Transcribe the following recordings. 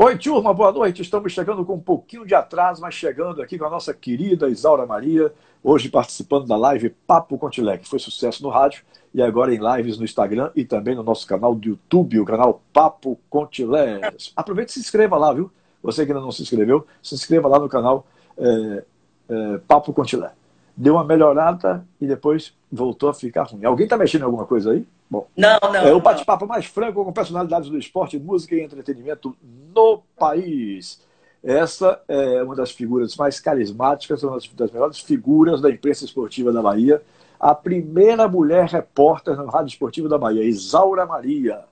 Oi, turma, boa noite. Estamos chegando com um pouquinho de atraso, mas chegando aqui com a nossa querida Isaura Maria, hoje participando da live Papo Contilé, que foi sucesso no rádio e agora em lives no Instagram e também no nosso canal do YouTube, o canal Papo Contilé. Aproveite e se inscreva lá, viu? Você que ainda não se inscreveu, se inscreva lá no canal é, é, Papo Contilé. Deu uma melhorada e depois voltou a ficar ruim. Alguém está mexendo em alguma coisa aí? Bom, não, não. É o bate-papo mais franco com personalidades do esporte, música e entretenimento no país. Essa é uma das figuras mais carismáticas, uma das melhores figuras da imprensa esportiva da Bahia. A primeira mulher repórter na Rádio Esportiva da Bahia, Isaura Maria.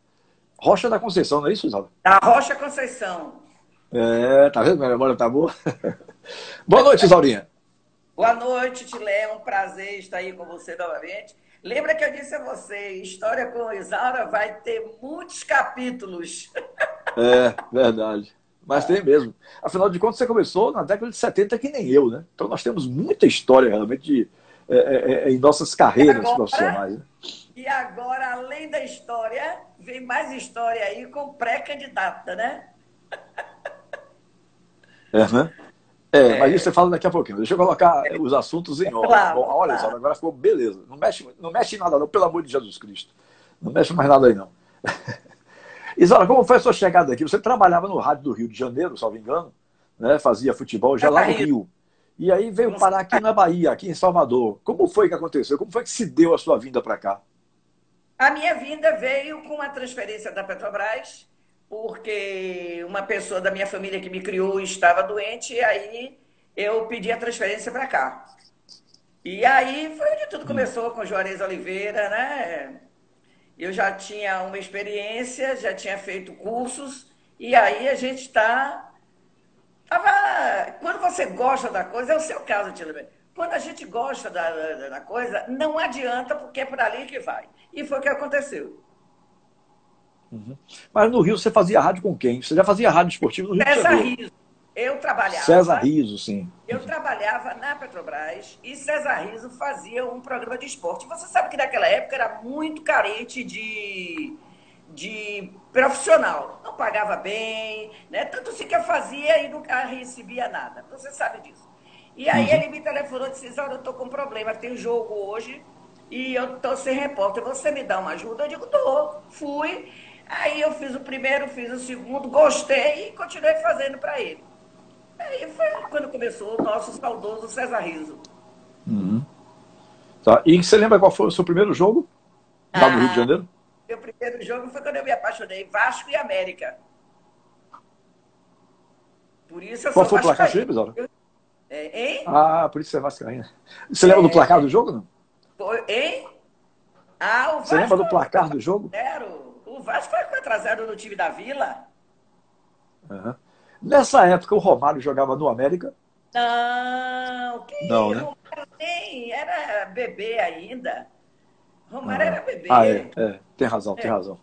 Rocha da Conceição, não é isso, Isaura? Da Rocha Conceição. É, tá vendo? Minha memória tá boa. boa noite, Isaurinha. Boa noite, Tilé. É um prazer estar aí com você novamente. Lembra que eu disse a você, História com Isaura vai ter muitos capítulos. É, verdade. Mas tem mesmo. Afinal de contas, você começou na década de 70 que nem eu, né? Então nós temos muita história realmente de, é, é, é em nossas carreiras agora, profissionais. Né? E agora, além da história, vem mais história aí com pré-candidata, né? É, né? É, mas isso você fala daqui a pouquinho. Deixa eu colocar os assuntos em ordem. Claro, Bom, olha claro. só, agora ficou beleza. Não mexe, não mexe em nada, não, pelo amor de Jesus Cristo. Não mexe mais nada aí, não. Isara, como foi a sua chegada aqui? Você trabalhava no rádio do Rio de Janeiro, salvo engano, né? fazia futebol já lá no Rio. E aí veio parar aqui na Bahia, aqui em Salvador. Como foi que aconteceu? Como foi que se deu a sua vinda para cá? A minha vinda veio com a transferência da Petrobras porque uma pessoa da minha família que me criou estava doente, e aí eu pedi a transferência para cá. E aí foi onde tudo começou com Juarez Oliveira, né? Eu já tinha uma experiência, já tinha feito cursos, e aí a gente está. Tava... Quando você gosta da coisa, é o seu caso, Tilly. Quando a gente gosta da, da, da coisa, não adianta, porque é por ali que vai. E foi o que aconteceu. Uhum. Mas no Rio você fazia rádio com quem? Você já fazia rádio esportivo no Rio César de Janeiro? Riso. Eu trabalhava. César Riso, sim. Eu trabalhava na Petrobras e César Riso fazia um programa de esporte. Você sabe que naquela época era muito carente de, de profissional. Não pagava bem, né? Tanto se que eu fazia e nunca recebia nada. Você sabe disso. E aí uhum. ele me telefonou e disse: Olha, eu estou com um problema, tem jogo hoje e eu estou sem repórter. Você me dá uma ajuda? Eu digo: Dou. Fui. Aí eu fiz o primeiro, fiz o segundo, gostei e continuei fazendo para ele. Aí foi quando começou o nosso saudoso César Riso. Uhum. Tá. E você lembra qual foi o seu primeiro jogo? Lá no Rio de ah, Janeiro? Meu primeiro jogo foi quando eu me apaixonei, Vasco e América. Por isso eu Qual foi o placar do jogo, é, Hein? Ah, por isso você é vascaína. Você lembra é... do placar do jogo, não? Foi, hein? Ah, o Vasco... Você lembra do placar do jogo? Zero. O Vasco foi 4x0 no time da Vila. Uhum. Nessa época, o Romário jogava no América? Não, que não, né? Romário nem era bebê ainda. Romário ah. era bebê. Ah, é, é. tem razão, é. tem razão.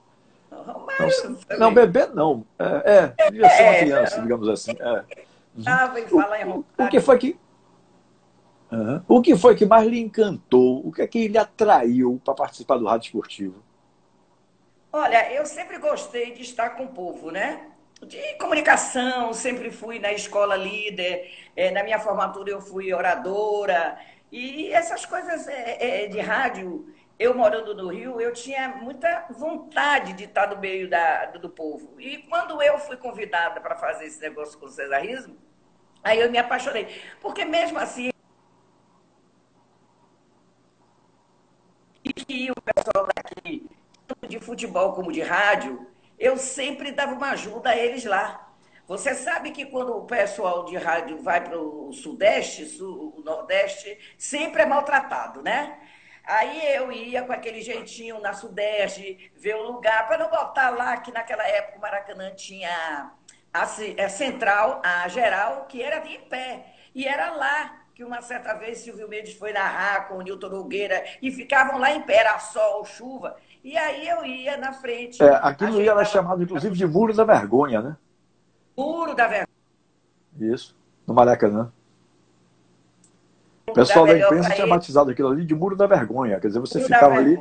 Romário não, não, bebê não. É, é devia ser uma é, criança, digamos assim. É. Uhum. em falar em Romário. O, o que foi que. Uhum. O que foi que mais lhe encantou? O que é que lhe atraiu para participar do rádio esportivo? Olha, eu sempre gostei de estar com o povo, né? De comunicação, sempre fui na escola líder, é, na minha formatura eu fui oradora, e essas coisas é, é, de rádio, eu morando no Rio, eu tinha muita vontade de estar no meio da, do, povo. E quando eu fui convidada para fazer esse negócio com o cesarismo, aí eu me apaixonei. Porque mesmo assim, e o pessoal daqui, tanto de futebol como de rádio, eu sempre dava uma ajuda a eles lá. Você sabe que quando o pessoal de rádio vai para o Sudeste, sul, o Nordeste, sempre é maltratado, né? Aí eu ia com aquele jeitinho na Sudeste, ver o lugar, para não botar lá que naquela época o Maracanã tinha a, a central, a geral, que era de pé. E era lá que uma certa vez Silvio Mendes foi narrar com o Nilton Nogueira e ficavam lá em pé, era sol, chuva. E aí eu ia na frente. É, aquilo ia era chamado, inclusive, de Muro da Vergonha, né? Muro da Vergonha. Isso, no Maracanã. O pessoal da, da imprensa tinha batizado aquilo ali de Muro da Vergonha. Quer dizer, você Muro ficava ali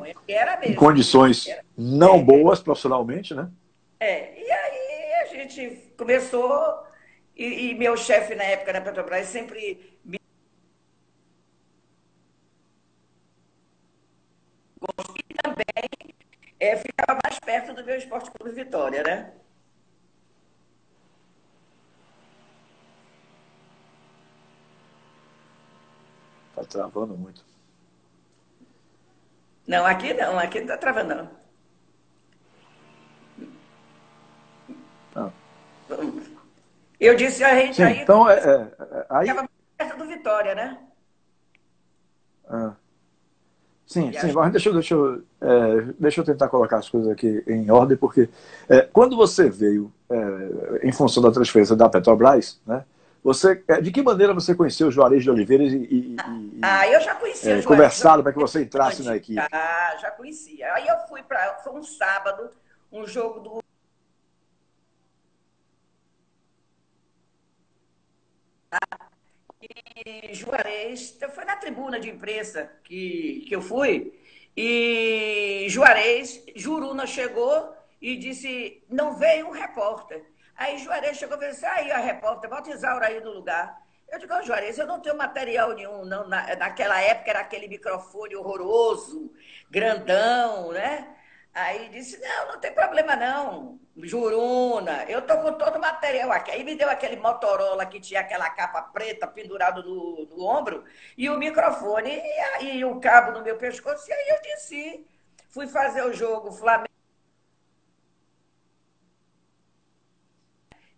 em condições não é. boas profissionalmente, né? É, e aí a gente começou, e, e meu chefe na época na Petrobras sempre me e também é, ficava mais perto do meu Esporte Clube Vitória, né? Está travando muito. Não, aqui não, aqui não está travando, não. Ah. Eu disse a gente Sim, aí. Então, é, é, é aí. Ficava perto do Vitória, né? Ah. Sim, e sim, mas deixa, eu, deixa, é, deixa eu tentar colocar as coisas aqui em ordem, porque é, quando você veio, é, em função da transferência da Petrobras, né, você, é, de que maneira você conheceu o Juarez de Oliveira e, e, Ah, eu já conhecia é, Conversado para que você entrasse na equipe. Ah, já conhecia. Aí eu fui para. Foi um sábado, um jogo do. E Juarez, foi na tribuna de imprensa que, que eu fui, e Juarez, Juruna chegou e disse: não veio um repórter. Aí Juarez chegou e falou assim: aí a repórter, bota Isaura aí no lugar. Eu digo, oh, Juarez, eu não tenho material nenhum, não. Na, naquela época era aquele microfone horroroso, grandão, né? Aí disse, não, não tem problema não, Juruna, eu tô com todo o material aqui. Aí me deu aquele Motorola que tinha aquela capa preta pendurado no, no ombro e o microfone e, aí o cabo no meu pescoço. E aí eu disse, fui fazer o jogo Flamengo.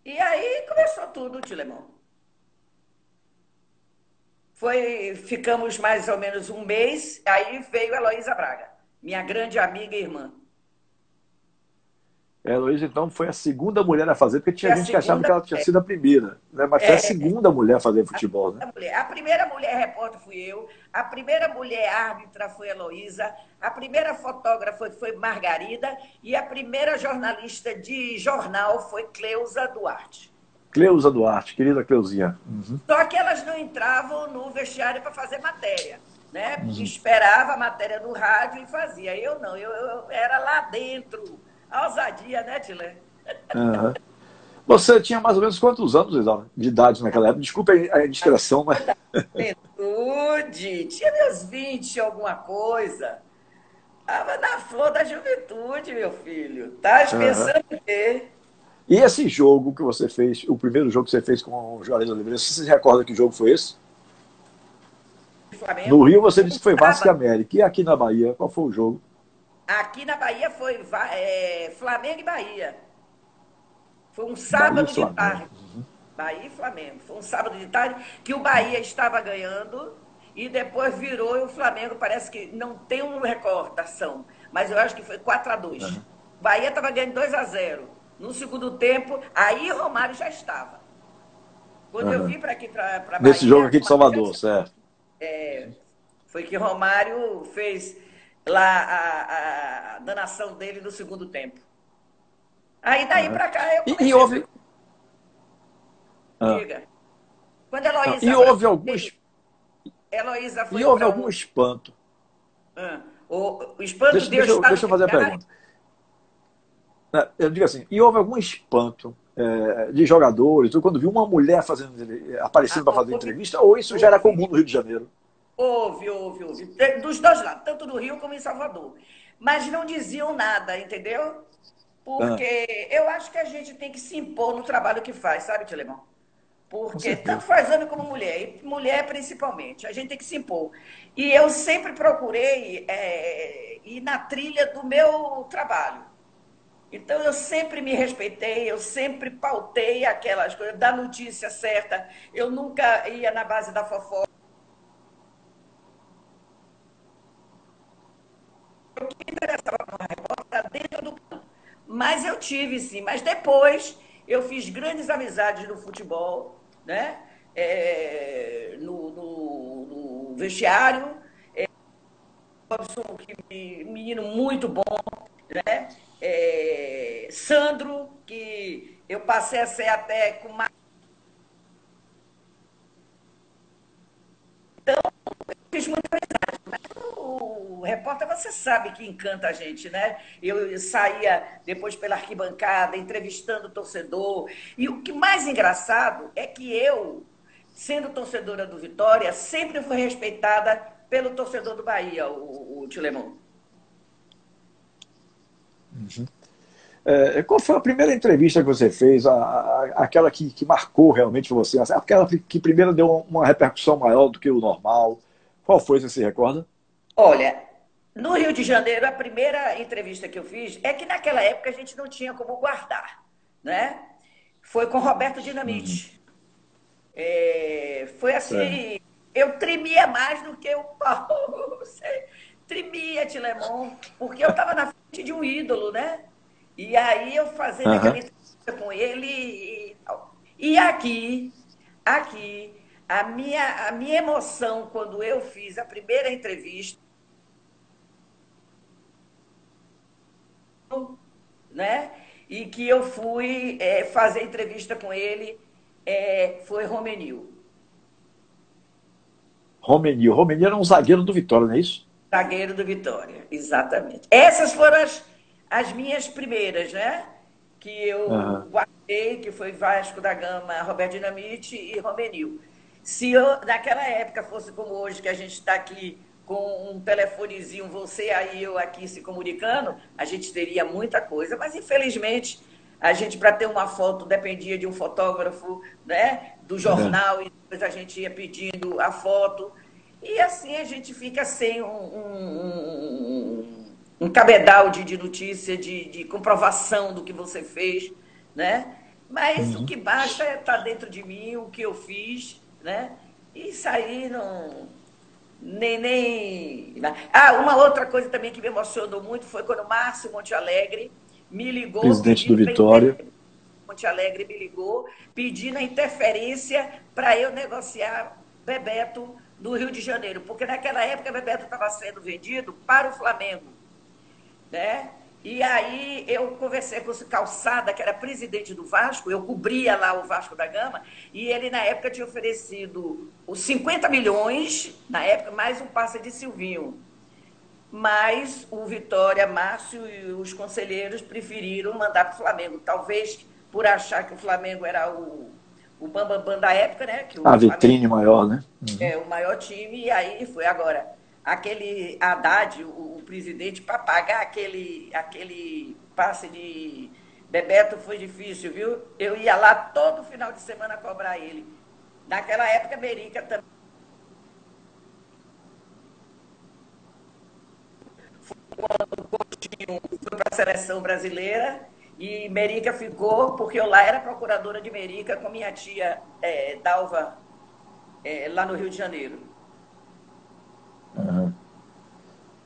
E aí começou tudo, Tilemão. Foi, ficamos mais ou menos um mês, aí veio a Heloísa Braga, minha grande amiga e irmã. A Heloísa, então, foi a segunda mulher a fazer, porque tinha gente que achava que ela tinha sido a primeira, né? mas foi a é. segunda mulher a fazer futebol. A, né? a primeira mulher repórter fui eu, a primeira mulher árbitra foi a Heloísa, a primeira fotógrafa foi Margarida e a primeira jornalista de jornal foi Cleusa Duarte. Cleusa Duarte, querida Cleusinha. Uhum. Só que elas não entravam no vestiário para fazer matéria. Né? Uhum. Esperava a matéria no rádio e fazia. Eu não, eu, eu era lá dentro a ousadia, né, Tilé? Uhum. Você tinha mais ou menos quantos anos, Isalma, de idade naquela época? Desculpa a indiscreção, mas. Juventude, tinha meus 20 alguma coisa. Estava na flor da juventude, meu filho. Tá pensando o quê? E esse jogo que você fez, o primeiro jogo que você fez com o Juarez Oliveira, você se recorda que jogo foi esse? Flamengo. No Rio você disse que foi Vasco e América. E aqui na Bahia, qual foi o jogo? Aqui na Bahia foi é, Flamengo e Bahia. Foi um sábado de tarde. Uhum. Bahia e Flamengo. Foi um sábado de tarde que o Bahia estava ganhando e depois virou e o Flamengo parece que não tem uma recordação, mas eu acho que foi 4 a 2 uhum. Bahia estava ganhando 2 a 0 No segundo tempo, aí Romário já estava. Quando uhum. eu vim para aqui, para Bahia... Nesse jogo aqui de Salvador, certo. É, foi que Romário fez lá a, a danação dele no segundo tempo. Aí daí uhum. para cá eu comecei... E, e houve... Ah. Diga. Quando Heloísa... E houve algum... Heloísa foi e houve algum espanto? Ah. O, o espanto deixa, Deus deixa, deixa eu fazer a pergunta. É, eu digo assim, e houve algum espanto é, de jogadores, quando viu uma mulher fazendo, aparecendo ah, para fazer entrevista, ou isso já era comum no Rio de Janeiro? Houve, houve, houve. Dos dois lados, tanto no Rio como em Salvador. Mas não diziam nada, entendeu? Porque ah. eu acho que a gente tem que se impor no trabalho que faz, sabe, Tilemão? Porque tanto faz homem como mulher, e mulher principalmente, a gente tem que se impor. E eu sempre procurei é, ir na trilha do meu trabalho. Então eu sempre me respeitei, eu sempre pautei aquelas coisas, da notícia certa. Eu nunca ia na base da fofoca. O que interessava para uma repórter dentro do campo. Mas eu tive, sim. Mas depois eu fiz grandes amizades no futebol, né? É, no, no, no, vestiário. É, Robson, que, menino muito bom, né? É, Sandro, que eu passei a ser até com mais. Então, eu fiz muita amizade. Repórter você sabe que encanta a gente, né? Eu saía depois pela arquibancada, entrevistando o torcedor. E o que mais engraçado é que eu, sendo torcedora do Vitória, sempre fui respeitada pelo torcedor do Bahia, o, o Tilemon. Uhum. É, qual foi a primeira entrevista que você fez, a, a, aquela que, que, marcou realmente você, aquela que primeiro deu uma repercussão maior do que o normal? Qual foi, você se recorda? Olha, no Rio de Janeiro, a primeira entrevista que eu fiz é que naquela época a gente não tinha como guardar, né? Foi com Roberto Dinamite. Uhum. É, foi assim, é. eu tremia mais do que o Paulo. tremia, Tilemon, porque eu estava na frente de um ídolo, né? E aí eu fazendo uhum. aquela entrevista com ele e, e aqui, aqui, a minha, a minha emoção quando eu fiz a primeira entrevista, né? E que eu fui é, fazer entrevista com ele, é, foi Romenil. Romenil. Romenil era um zagueiro do Vitória, não é isso? Zagueiro do Vitória, exatamente. Essas foram as as minhas primeiras, né? Que eu uhum. guardei, que foi Vasco da Gama, Roberto Dinamite e Romenil. Se eu, naquela época fosse como hoje, que a gente está aqui com um telefonezinho, você aí, eu aqui se comunicando, a gente teria muita coisa, mas infelizmente a gente, para ter uma foto, dependia de um fotógrafo, né? Do jornal, uhum. e depois a gente ia pedindo a foto. E assim a gente fica sem um, um, um um cabedal de, de notícia, de, de comprovação do que você fez, né? Mas uhum. o que basta é estar tá dentro de mim, o que eu fiz, né? E sair não... Nem... Ah, uma outra coisa também que me emocionou muito foi quando o Márcio Monte Alegre me ligou... Presidente do Vitória. Monte Alegre me ligou pedindo a interferência para eu negociar Bebeto do Rio de Janeiro, porque naquela época Bebeto estava sendo vendido para o Flamengo né? E aí eu conversei com o Calçada, que era presidente do Vasco, eu cobria lá o Vasco da Gama, e ele na época tinha oferecido os 50 milhões, na época, mais um passe de Silvinho. Mas o Vitória, Márcio e os conselheiros preferiram mandar para o Flamengo. Talvez por achar que o Flamengo era o, o bambambam bam, bam da época, né? Que a vitrine Flamengo, maior, né? Uhum. É, o maior time, e aí foi agora aquele Haddad, o, o presidente, para pagar aquele, aquele passe de Bebeto foi difícil, viu? Eu ia lá todo final de semana cobrar ele. Naquela época, Merica também. Quando Coutinho foi para a seleção brasileira e Merica ficou, porque eu lá era procuradora de Merica com minha tia é, Dalva, é, lá no Rio de Janeiro. Uhum.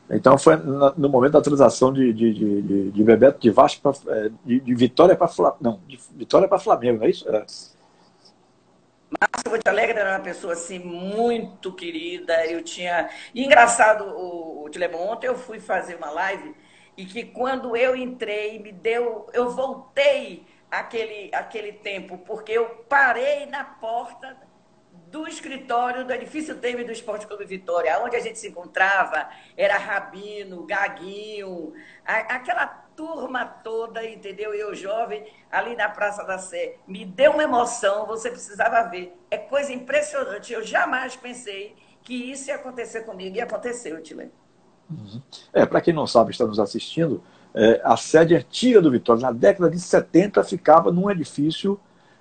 Então foi no momento da transação de, de, de, de Bebeto de Vasco pra, é, de, de Vitória para Flamengo. Não, de Vitória para Flamengo, não é isso? É. Márcio Monte Alegre era uma pessoa assim muito querida. Eu tinha. Engraçado, o, o Tilemon, ontem eu fui fazer uma live e que quando eu entrei, me deu. Eu voltei aquele, aquele tempo, porque eu parei na porta do escritório do edifício Temer do Esporte Clube Vitória, onde a gente se encontrava, era Rabino, Gaguinho, a, aquela turma toda, entendeu? Eu jovem, ali na Praça da Sé. Me deu uma emoção, você precisava ver. É coisa impressionante. Eu jamais pensei que isso ia acontecer comigo e aconteceu, Tilene. Uhum. É, para quem não sabe, está nos assistindo, é, a sede antiga do Vitória, na década de 70, ficava num edifício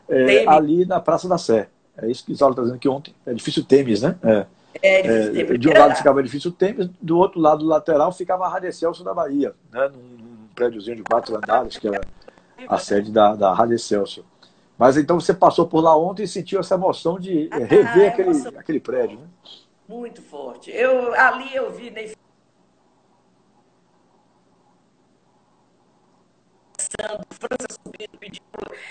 é, ali na Praça da Sé. É isso que Isaura está dizendo que ontem. É difícil Temes, né? É. É, é, de um lado ficava edifício Temes, do outro lado lateral ficava a Rádio Celso da Bahia, né? num, prédiozinho de quatro andares, que era a sede da, da Rádio Celso. Mas então você passou por lá ontem e sentiu essa emoção de ah, rever aquele, emoção... aquele prédio, né? Muito forte. Eu, ali eu vi França subindo, pedindo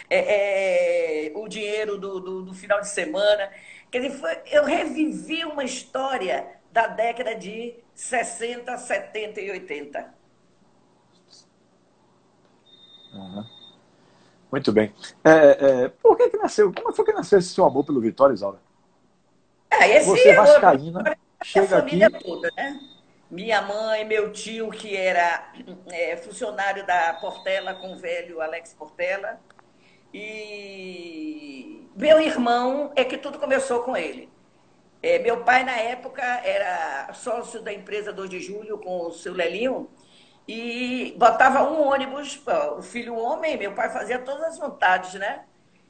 é, é, o dinheiro do, do, do, final de semana. Quer dizer, foi, eu revivi uma história da década de 60, 70 e 80. Uhum. Muito bem. É, é, por que, que nasceu? Como foi que nasceu esse seu amor pelo Vitória, Isaura? É, esse Você vascaína, chega aqui... Toda, né? Minha mãe, meu tio, que era é, funcionário da Portela com o velho Alex Portela. E meu irmão é que tudo começou com ele. É, meu pai, na época, era sócio da empresa 2 de Julho com o seu Lelinho e botava um ônibus, o filho homem, meu pai fazia todas as vontades, né?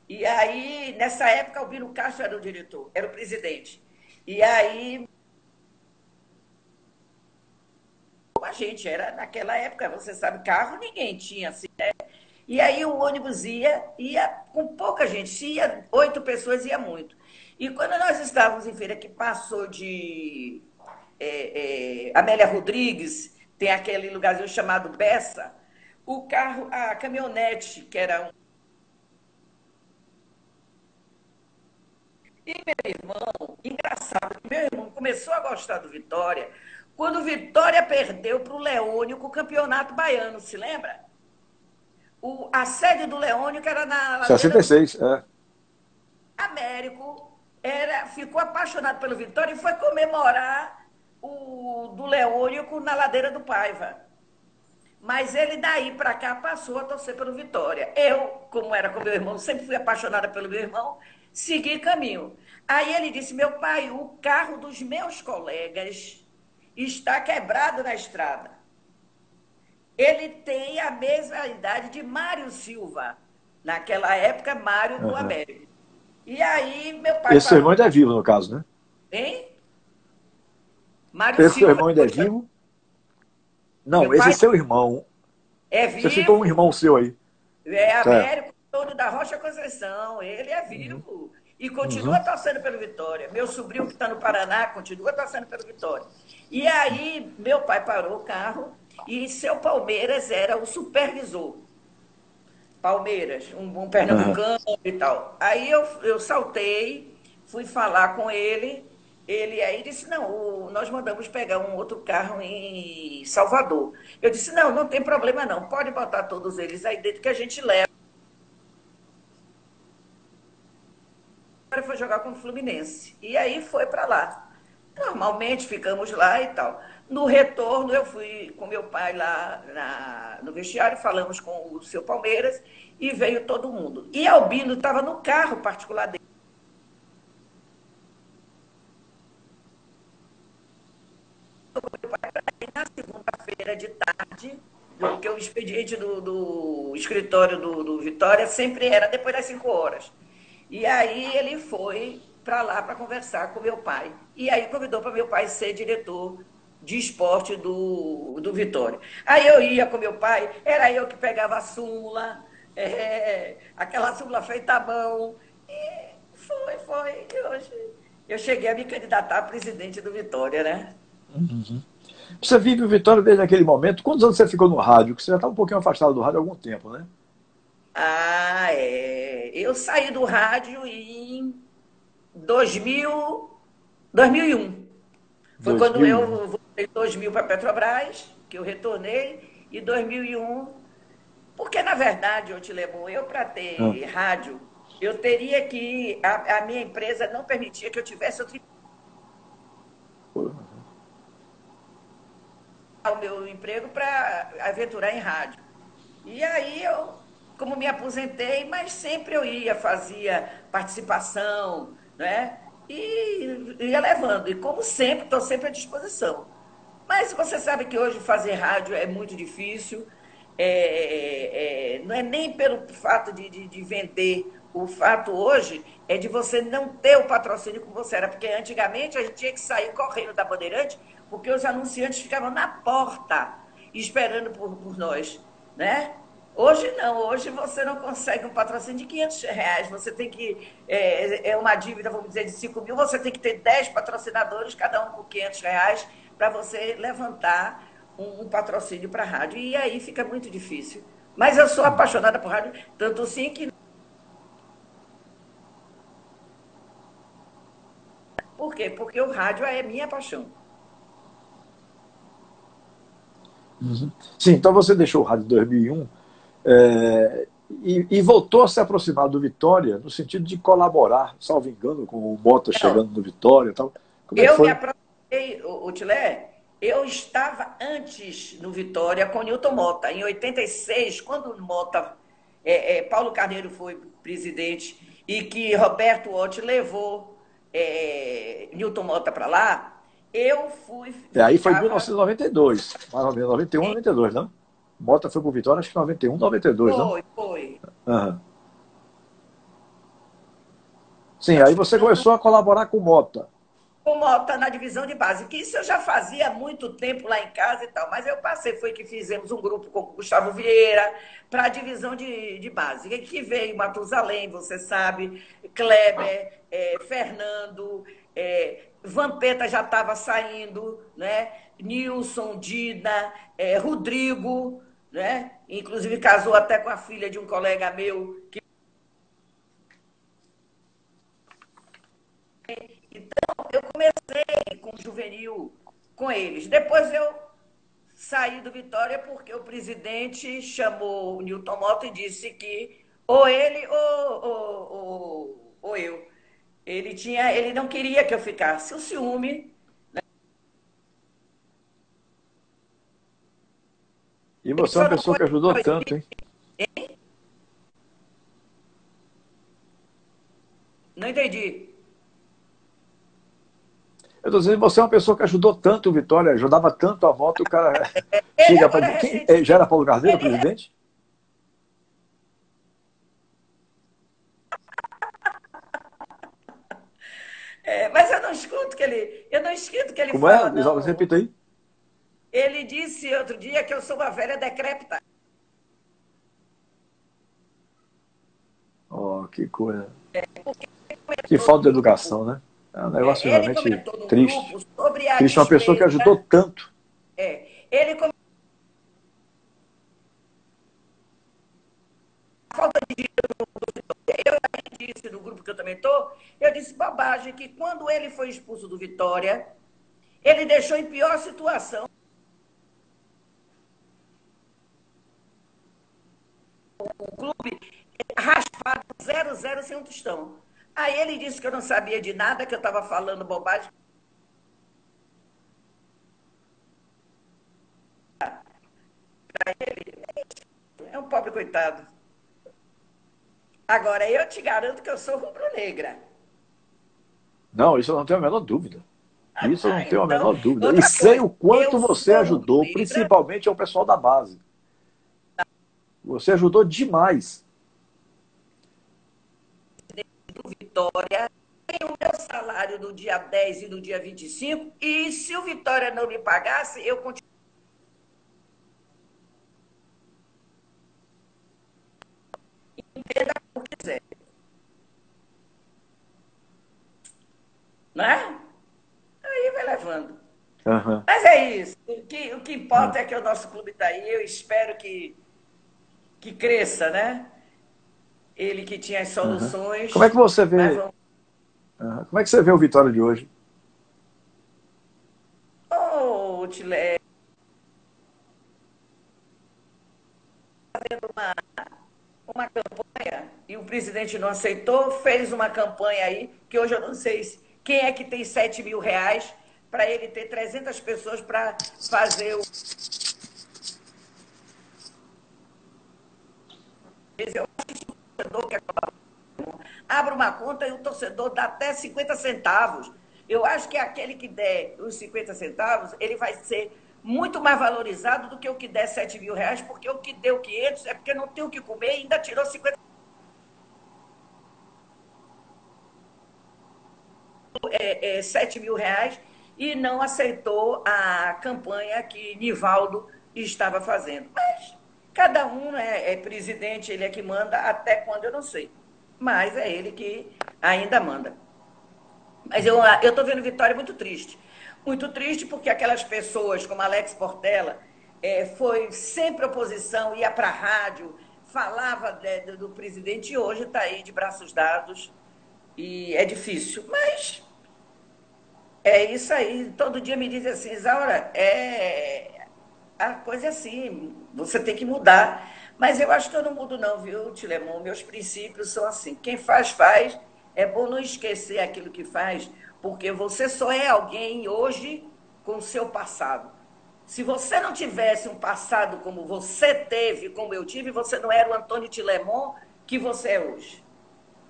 E aí, nessa época, Albino Castro era o diretor, era o presidente. E aí, a gente era, naquela época, você sabe, carro ninguém tinha, assim, né? E aí o ônibus ia, ia com pouca gente, se ia oito pessoas, ia muito. E quando nós estávamos em feira que passou de é, é, Amélia Rodrigues, tem aquele lugarzinho chamado Bessa, o carro, a caminhonete, que era um. E meu irmão, engraçado, meu irmão começou a gostar do Vitória quando o Vitória perdeu para o Leônio com o campeonato baiano, se lembra? O, a sede do Leônio, que era na. 66, do... é. Américo era, ficou apaixonado pelo Vitória e foi comemorar o do Leônico na ladeira do Paiva. Mas ele daí para cá passou a torcer pelo Vitória. Eu, como era com meu irmão, sempre fui apaixonada pelo meu irmão, segui caminho. Aí ele disse: Meu pai, o carro dos meus colegas está quebrado na estrada. Ele tem a mesma idade de Mário Silva. Naquela época, Mário do uhum. América. E aí, meu pai. Esse falou, irmão ainda é vivo, no caso, né? Hein? Mário esse Silva. irmão ainda é vivo? Não, Meu esse pai... é seu irmão. É vivo. Você citou um irmão seu aí. É Américo, todo da Rocha Conceição. Ele é vivo. Uhum. E continua uhum. torcendo pelo Vitória. Meu sobrinho que está no Paraná continua torcendo pelo Vitória. E aí, meu pai parou o carro e seu Palmeiras era o supervisor. Palmeiras, um bom pernambucano uhum. e tal. Aí eu, eu saltei, fui falar com ele ele aí disse, não, o, nós mandamos pegar um outro carro em Salvador. Eu disse, não, não tem problema não, pode botar todos eles aí dentro que a gente leva. Foi jogar com o Fluminense. E aí foi para lá. Normalmente ficamos lá e tal. No retorno, eu fui com meu pai lá na, no vestiário, falamos com o seu Palmeiras e veio todo mundo. E Albino estava no carro particular dele. na segunda-feira de tarde, porque o expediente do, do escritório do, do, Vitória sempre era depois das 5 horas. E aí ele foi para lá para conversar com meu pai. E aí convidou para meu pai ser diretor de esporte do, do Vitória. Aí eu ia com meu pai, era eu que pegava a súmula, é, aquela súmula feita à mão. E foi, foi. E hoje eu cheguei a me candidatar a presidente do Vitória, né? Uhum. Você vive o Vitória desde aquele momento. Quantos anos você ficou no rádio? Porque você já está um pouquinho afastado do rádio há algum tempo, né? Ah, é. Eu saí do rádio em 2000, 2001. Foi 2000. quando eu voltei em 2000 para a Petrobras, que eu retornei, e 2001. Porque, na verdade, eu te levo, eu para ter ah. rádio, eu teria que. A, a, minha empresa não permitia que eu tivesse outro o meu emprego para aventurar em rádio. E aí eu, como me aposentei, mas sempre eu ia, fazia participação, né? E ia levando. E como sempre, estou sempre à disposição. Mas você sabe que hoje fazer rádio é muito difícil. É, é, não é nem pelo fato de, de, de, vender. O fato hoje é de você não ter o patrocínio como você era. Porque antigamente a gente tinha que sair correndo da Bandeirante porque os anunciantes ficavam na porta esperando por, por nós, né? Hoje não, hoje você não consegue um patrocínio de 500 reais, você tem que, é, é uma dívida, vamos dizer, de 5 mil, você tem que ter 10 patrocinadores, cada um com 500 reais, para você levantar um, um patrocínio para a rádio. E aí fica muito difícil. Mas eu sou apaixonada por rádio, tanto sim que. Por quê? Porque o rádio é minha paixão. Uhum. Sim, então você deixou o rádio em 2001 é, e, e, voltou a se aproximar do Vitória no sentido de colaborar, salvo engano, com o Mota chegando no Vitória e tal. Como é eu me aproximei, Tilé, Eu estava antes no Vitória com Newton Mota. Em 86, quando o Mota, é, é, Paulo Carneiro foi presidente e que Roberto Ott levou é, Newton Mota para lá, eu fui. E aí foi em 1992, mais ou menos, 91, 92, não? Mota foi para o Vitória, acho que 91, 92, foi, não? Foi, foi. Uhum. Sim, aí você começou a colaborar com o Mota. Com o Mota na divisão de base, que isso eu já fazia há muito tempo lá em casa e tal, mas eu passei, foi que fizemos um grupo com o Gustavo Vieira para a divisão de, de base. E que veio Matusalém, você sabe, Kleber, é, Fernando, é, Vampeta já estava saindo, né? Nilson, Dina, é, Rodrigo, né? Inclusive casou até com a filha de um colega meu que Então, eu comecei com juvenil com eles. Depois eu saí do Vitória porque o presidente chamou o Newton Mota e disse que ou ele ou, ou, ou, ou eu. Ele, tinha, ele não queria que eu ficasse. O ciúme. E você é uma pessoa que ajudou tanto, hein? Não entendi. Eu estou dizendo, você é uma pessoa que ajudou tanto o Vitória, ajudava tanto a moto, o cara chega para. Quem... É, já era Paulo Carneiro, presidente? É, mas eu não escuto que ele. Eu não escuto que ele Como fala. Como é? Não. Repita aí. Ele disse outro dia que eu sou uma velha decrépita. Oh, que coisa. É, que falta de educação, né? É um negócio é, realmente triste. Triste, uma pessoa que ajudou tanto. É, ele comentou falta de dinheiro eu disse no grupo que eu também estou, eu disse bobagem que quando ele foi expulso do Vitória, ele deixou em pior situação. O clube raspado 0-0 sem um tostão. Aí ele disse que eu não sabia de nada, que eu estava falando bobagem. Para ele, é um pobre coitado. Agora, eu te garanto que eu sou rubro-negra. Não, isso eu não tenho a menor dúvida. Isso eu não tenho a menor então, dúvida. E sei o quanto você ajudou, principalmente ao pessoal da base. Você ajudou demais do Vitória, tem o meu salário no dia 10 e no dia 25, e se o Vitória não me pagasse, eu continuo. Entenda como quiser. Né? Aí vai levando. Uhum. Mas é isso. O que, o que importa uhum. é que o nosso clube está aí. Eu espero que, que cresça, né? ele que tinha as soluções. Uhum. Como é que você vê? Uhum. Como é que você vê o Vitória de hoje? Oh, Tilé. Fazendo uma, uma campanha e o presidente não aceitou, fez uma campanha aí, que hoje eu não sei quem é que tem 7 mil reais para ele ter 300 pessoas para fazer o. Eu acho torcedor quer Abra uma conta e o torcedor dá até 50 centavos. Eu acho que aquele que der os 50 centavos, ele vai ser muito mais valorizado do que o que der 7 mil reais, porque o que deu 500 é porque não tem o que comer e ainda tirou 50 é, é, 7 mil reais e não aceitou a campanha que Nivaldo estava fazendo. Mas Cada um é, é presidente, ele é que manda, até quando eu não sei. Mas é ele que ainda manda. Mas eu estou vendo Vitória muito triste. Muito triste porque aquelas pessoas como Alex Portela é, foi sempre oposição, ia para a rádio, falava de, do presidente e hoje está aí de braços dados. E é difícil. Mas é isso aí. Todo dia me dizem assim, Isaura, é, a coisa é assim, você tem que mudar. Mas eu acho que eu não mudo, não, viu, Tilemon? Meus princípios são assim: quem faz, faz. É bom não esquecer aquilo que faz, porque você só é alguém hoje com o seu passado. Se você não tivesse um passado como você teve, como eu tive, você não era o Antônio Tilemon que você é hoje.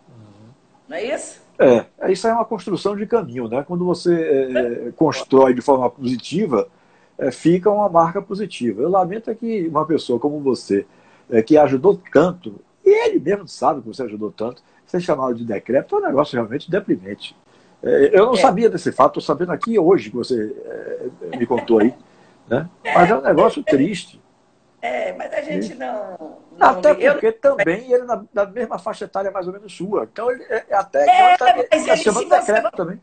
Uhum. Não é isso? É, isso é uma construção de caminho, né? Quando você é, é, constrói de forma positiva, é, fica uma marca positiva. Eu lamento é que uma pessoa como você, é, que ajudou tanto, e ele mesmo sabe que você ajudou tanto, ser chamado de decreto é um negócio realmente deprimente. É, eu não é. sabia desse fato, estou sabendo aqui hoje que você me contou aí. Né? Mas é um negócio triste. É, mas a gente não. não até porque eu... também ele na, na, mesma faixa etária mais ou menos sua. Então ele até é, então, tá, mas ele, chamando decreto também.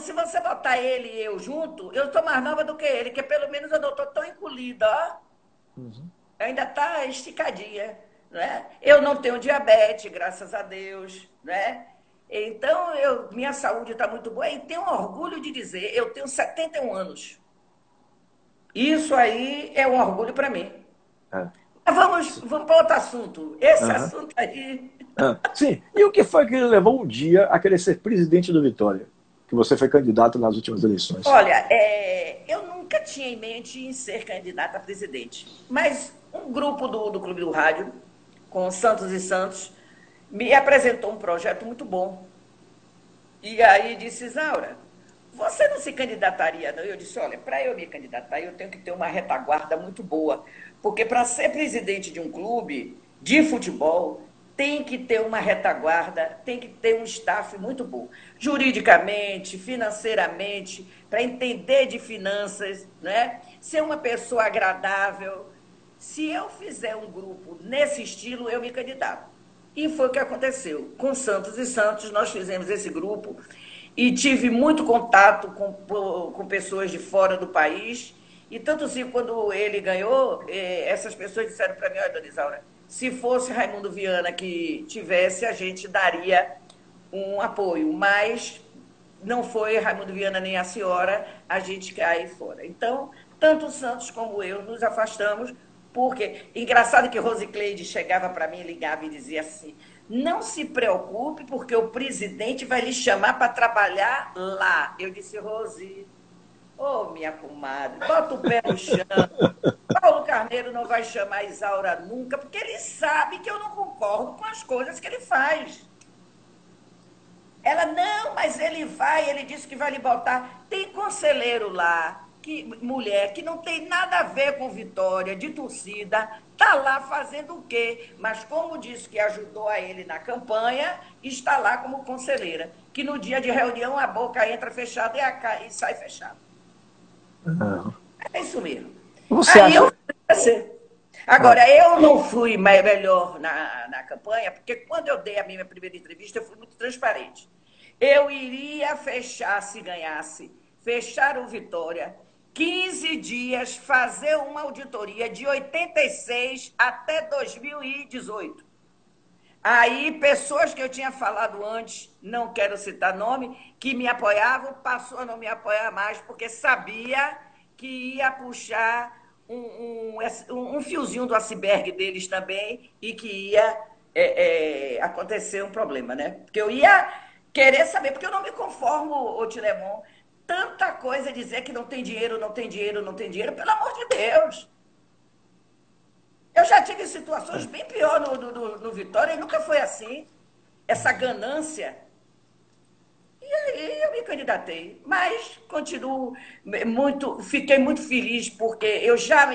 Se você botar ele e eu junto, eu estou mais nova do que ele, que pelo menos eu não estou tão encolhida, ó. Uhum. Ainda está esticadinha. Né? Eu não tenho diabetes, graças a Deus. Né? Então, eu, minha saúde está muito boa e tenho orgulho de dizer, eu tenho 71 anos. Isso aí é um orgulho para mim. É. Mas vamos, vamos para outro assunto. Esse uhum. assunto aí. Ah, sim. E o que foi que levou um dia a querer ser presidente do Vitória? Que você foi candidato nas últimas eleições. Olha, é, eu nunca tinha em mente em ser candidata a presidente. Mas um grupo do, do Clube do Rádio, com Santos e Santos, me apresentou um projeto muito bom. E aí disse, Isaura, você não se candidataria, não? Eu disse, olha, para eu me candidatar, eu tenho que ter uma retaguarda muito boa. Porque para ser presidente de um clube de futebol, tem que ter uma retaguarda, tem que ter um staff muito bom. Juridicamente, financeiramente, para entender de finanças, né? ser uma pessoa agradável. Se eu fizer um grupo nesse estilo, eu me candidato. E foi o que aconteceu. Com Santos e Santos, nós fizemos esse grupo e tive muito contato com, com pessoas de fora do país. E tanto assim, quando ele ganhou, eh, essas pessoas disseram para mim, olha, Dona Isaura, se fosse Raimundo Viana que tivesse, a gente daria um apoio. Mas não foi Raimundo Viana nem a senhora, a gente cai fora. Então, tanto o Santos como eu nos afastamos, porque, engraçado que Rosicleide chegava para mim, ligava e dizia assim, não se preocupe, porque o presidente vai lhe chamar para trabalhar lá. Eu disse, Rosi, ô oh, minha comadre, bota o pé no chão. Paulo Carneiro não vai chamar Isaura nunca, porque ele sabe que eu não concordo com as coisas que ele faz. Ela, não, mas ele vai, ele disse que vai lhe botar. Tem conselheiro lá, que, mulher que não tem nada a ver com vitória, de torcida, está lá fazendo o quê? Mas como disse que ajudou a ele na campanha, está lá como conselheira. Que no dia de reunião a boca entra fechada e, a, e sai fechada. É isso mesmo. Você Aí acha... eu Agora, ah. eu não fui melhor na, na campanha, porque quando eu dei a minha primeira entrevista, eu fui muito transparente. Eu iria fechar, se ganhasse, fechar o Vitória 15 dias fazer uma auditoria de 86 até 2018. Aí, pessoas que eu tinha falado antes, não quero citar nome, que me apoiavam, passou a não me apoiar mais, porque sabia que ia puxar um, um, um fiozinho do iceberg deles também e que ia é, é, acontecer um problema, né? Porque eu ia querer saber, porque eu não me conformo, o Tilemon, tanta coisa dizer que não tem dinheiro, não tem dinheiro, não tem dinheiro, pelo amor de Deus. Eu já tive situações bem pior no, no, no Vitória e nunca foi assim. Essa ganância. E aí eu me candidatei. Mas continuo muito, fiquei muito feliz porque eu já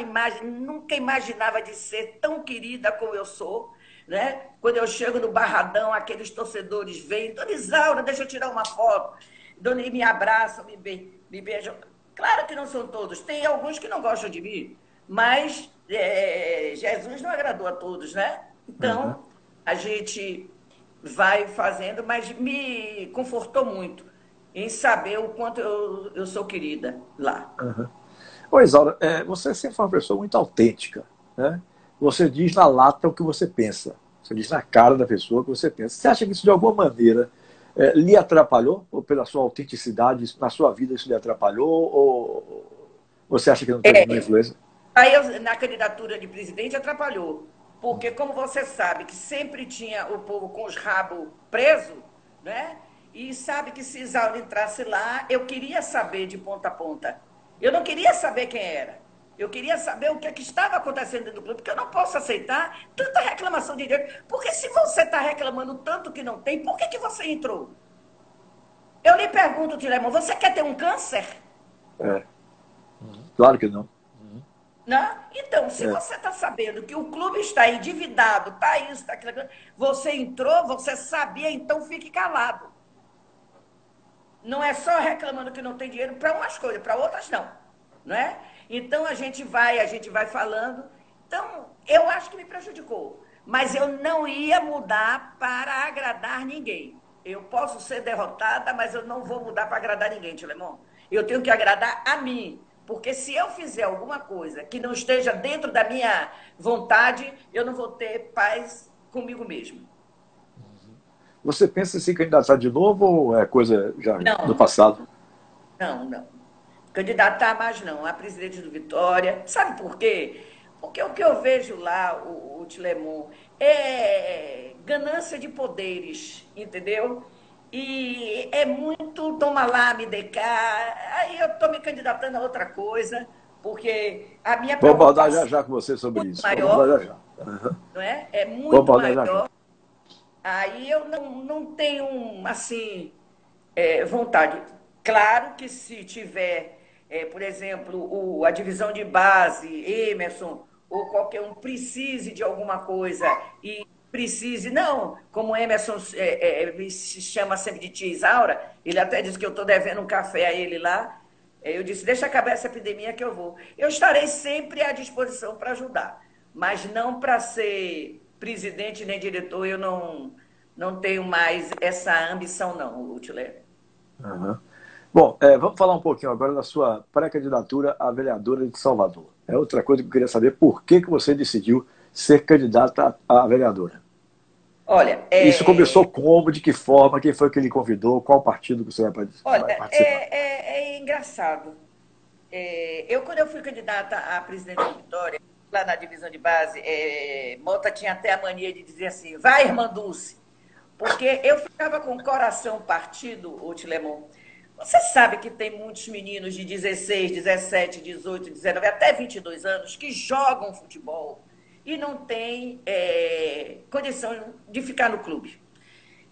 nunca imaginava de ser tão querida como eu sou. Né? Quando eu chego no Barradão, aqueles torcedores vêm, Dona Isaura, deixa eu tirar uma foto. Dona me abraçam, me, be, me beijam. Claro que não são todos, tem alguns que não gostam de mim, mas é, Jesus não agradou a todos, né? Então, uhum. a gente vai fazendo, mas me confortou muito em saber o quanto eu, eu sou querida lá. Uhum. Ô, Isaura, é, você sempre foi uma pessoa muito autêntica, né? Você diz na lata o que você pensa. Você diz na cara da pessoa o que você pensa. Você acha que isso, de alguma maneira, é, lhe atrapalhou? Ou pela sua autenticidade, na sua vida isso lhe atrapalhou? Ou você acha que não teve é, nenhuma influência? Aí, na candidatura de presidente, atrapalhou. Porque, como você sabe, que sempre tinha o povo com os rabos presos, né? e sabe que se Isaura entrasse lá, eu queria saber de ponta a ponta. Eu não queria saber quem era. Eu queria saber o que, é que estava acontecendo dentro do clube, porque eu não posso aceitar tanta reclamação de direito. Porque se você está reclamando tanto que não tem, por que, que você entrou? Eu lhe pergunto, Tilemon, você quer ter um câncer? É. Claro que não. Não? Então, se é. você está sabendo que o clube está endividado, está isso, está aquilo, você entrou, você sabia, então fique calado. Não é só reclamando que não tem dinheiro para umas coisas, para outras não. Não é? Então a gente vai, a gente vai falando. Então, eu acho que me prejudicou. Mas eu não ia mudar para agradar ninguém. Eu posso ser derrotada, mas eu não vou mudar para agradar ninguém, Tilemon. Eu tenho que agradar a mim. Porque se eu fizer alguma coisa que não esteja dentro da minha vontade, eu não vou ter paz comigo mesmo. Você pensa em se candidatar de novo ou é coisa já não. do passado? Não, não. Candidatar mais não. A presidente do Vitória. Sabe por quê? Porque o que eu vejo lá, o, o Tilemon, é ganância de poderes, entendeu? E é muito toma lá, me dê cá. Aí eu estou me candidatando a outra coisa, porque a minha Vou abordar já já com você sobre isso. Maior, já já. Uhum. Não é? É muito maior. Já já. Aí eu não, não tenho, assim, é, vontade. Claro que se tiver, é, por exemplo, o, a divisão de base, Emerson, ou qualquer um precise de alguma coisa e precise, não, como Emerson é, é, me chama sempre de tia Isaura, ele até disse que eu estou devendo um café a ele lá, é, eu disse, deixa acabar essa epidemia que eu vou. Eu estarei sempre à disposição para ajudar, mas não para ser presidente nem diretor, eu não, não tenho mais essa ambição não, Lúcio Uhum. Bom, é, vamos falar um pouquinho agora da sua pré-candidatura à vereadora de Salvador. É outra coisa que eu queria saber, por que, que você decidiu ser candidata a vereadora? Olha, é... Isso começou como, de que forma, quem foi que ele convidou, qual partido que você vai participar? Olha, é, é, é engraçado. É, eu, quando eu fui candidata a presidente da Vitória, lá na divisão de base, é, Mota tinha até a mania de dizer assim, vai, irmã Dulce. Porque eu ficava com o coração partido, o Tilemon, você sabe que tem muitos meninos de 16, 17, 18, 19, até 22 anos que jogam futebol e não têm é, condição de ficar no clube.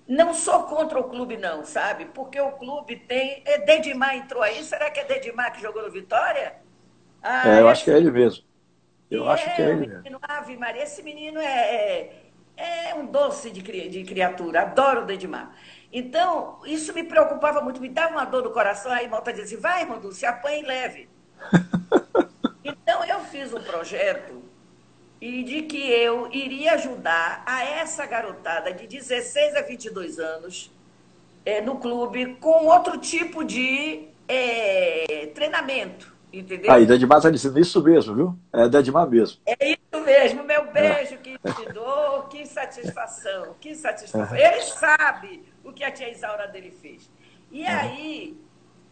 Não sou contra o clube, não, sabe? Porque o clube tem. É, Dedimar entrou aí. Será que é Dedimar que jogou no Vitória? Ah, é, eu acho que é ele mesmo. Eu acho que é ele mesmo. Ave Maria, esse menino é, é, é um doce de, de criatura. Adoro o Dedimar. Então, isso me preocupava muito, me dava uma dor no coração. Aí Malta dizia assim, vai, Mandu, se apanha e leve. então, eu fiz um projeto e de que eu iria ajudar a essa garotada de 16 a 22 anos é, no clube com outro tipo de é, treinamento, entendeu? Aí, Dedimar está dizendo isso mesmo, viu? É Dedimar mesmo. É isso mesmo, meu beijo é. que te dou, que satisfação, que satisfação. É. Ele sabe o que a tia Isaura dele fez. E uhum. aí,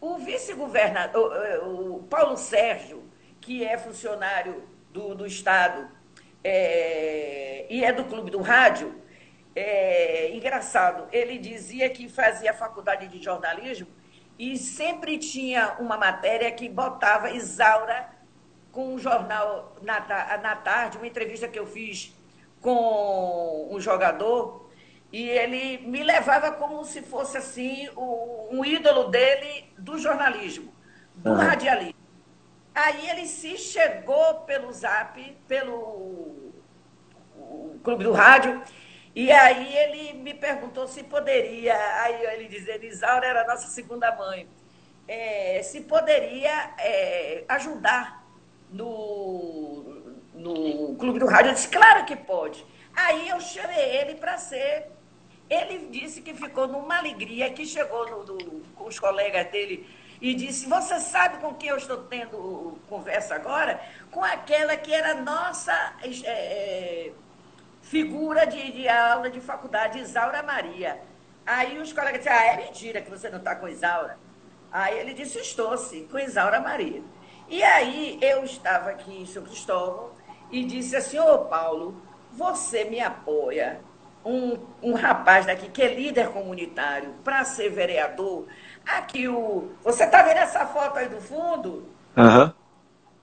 o vice-governador, o Paulo Sérgio, que é funcionário do, do Estado é, e é do Clube do Rádio, é, engraçado, ele dizia que fazia faculdade de jornalismo e sempre tinha uma matéria que botava Isaura com um jornal na, na tarde, uma entrevista que eu fiz com um jogador e ele me levava como se fosse assim o, um ídolo dele do jornalismo, do uhum. radialismo. Aí ele se chegou pelo zap, pelo clube do rádio, e aí ele me perguntou se poderia, aí ele dizia, Isaura era a nossa segunda mãe, é, se poderia é, ajudar no, no clube do rádio. Eu disse, claro que pode. Aí eu chamei ele para ser ele disse que ficou numa alegria, que chegou no, com os colegas dele e disse: Você sabe com quem eu estou tendo conversa agora? Com aquela que era nossa é, é, figura de, de, aula de faculdade, Isaura Maria. Aí os colegas disseram: Ah, é mentira que você não está com Isaura. Aí ele disse: Estou sim, com Isaura Maria. E aí eu estava aqui em São Cristóvão e disse assim: Ô Paulo, você me apoia um, um rapaz daqui que é líder comunitário para ser vereador. Aqui o. Você está vendo essa foto aí do fundo? Uhum.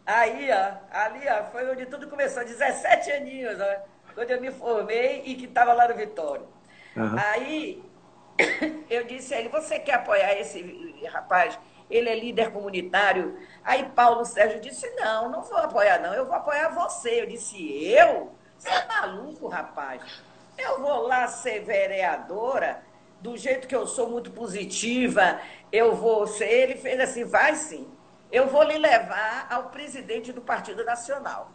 Aí, ó, ali, ó, foi onde tudo começou, 17 aninhos, ó, quando eu me formei e que estava lá no Vitório. Uhum. Aí eu disse a ele, você quer apoiar esse rapaz? Ele é líder comunitário. Aí Paulo Sérgio disse, não, não vou apoiar não, eu vou apoiar você. Eu disse, eu? Você é maluco, rapaz? Eu vou lá ser vereadora, do jeito que eu sou muito positiva, eu vou ser. Ele fez assim, vai sim. Eu vou lhe levar ao presidente do Partido Nacional.